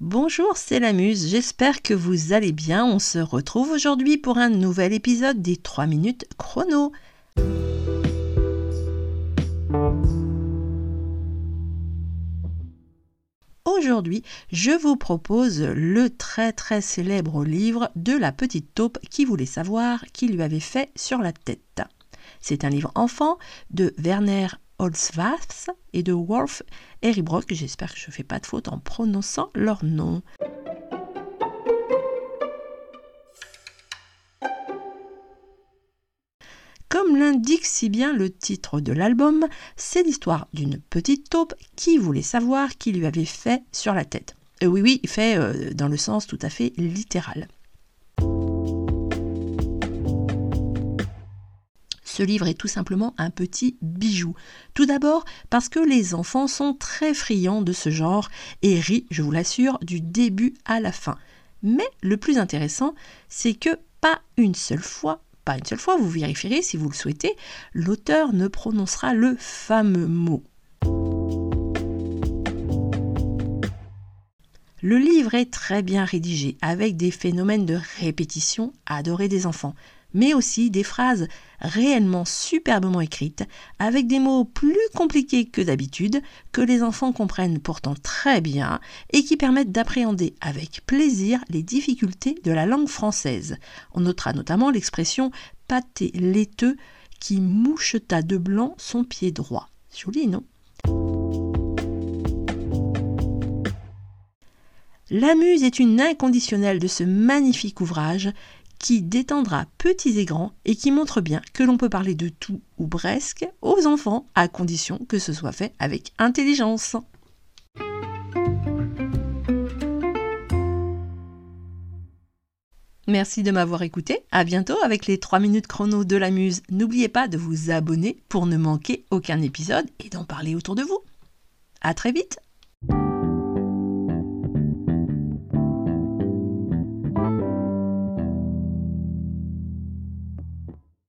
Bonjour, c'est la Muse, j'espère que vous allez bien. On se retrouve aujourd'hui pour un nouvel épisode des 3 minutes chrono. Aujourd'hui, je vous propose le très très célèbre livre de la petite taupe qui voulait savoir qui lui avait fait sur la tête. C'est un livre enfant de Werner Holzwath et de Wolf Eribrock. J'espère que je ne fais pas de faute en prononçant leur nom. Comme l'indique si bien le titre de l'album, c'est l'histoire d'une petite taupe qui voulait savoir qui lui avait fait sur la tête. Euh, oui, oui, fait euh, dans le sens tout à fait littéral. Ce livre est tout simplement un petit bijou. Tout d'abord parce que les enfants sont très friands de ce genre et rient, je vous l'assure, du début à la fin. Mais le plus intéressant, c'est que pas une seule fois, pas une seule fois, vous vérifierez si vous le souhaitez, l'auteur ne prononcera le fameux mot. Le livre est très bien rédigé, avec des phénomènes de répétition adorés des enfants mais aussi des phrases réellement superbement écrites, avec des mots plus compliqués que d'habitude, que les enfants comprennent pourtant très bien et qui permettent d'appréhender avec plaisir les difficultés de la langue française. On notera notamment l'expression pâté laiteux qui moucheta de blanc son pied droit. Joli, non? La muse est une inconditionnelle de ce magnifique ouvrage qui détendra petits et grands et qui montre bien que l'on peut parler de tout ou presque aux enfants à condition que ce soit fait avec intelligence. Merci de m'avoir écouté. À bientôt avec les 3 minutes chrono de la muse. N'oubliez pas de vous abonner pour ne manquer aucun épisode et d'en parler autour de vous. À très vite.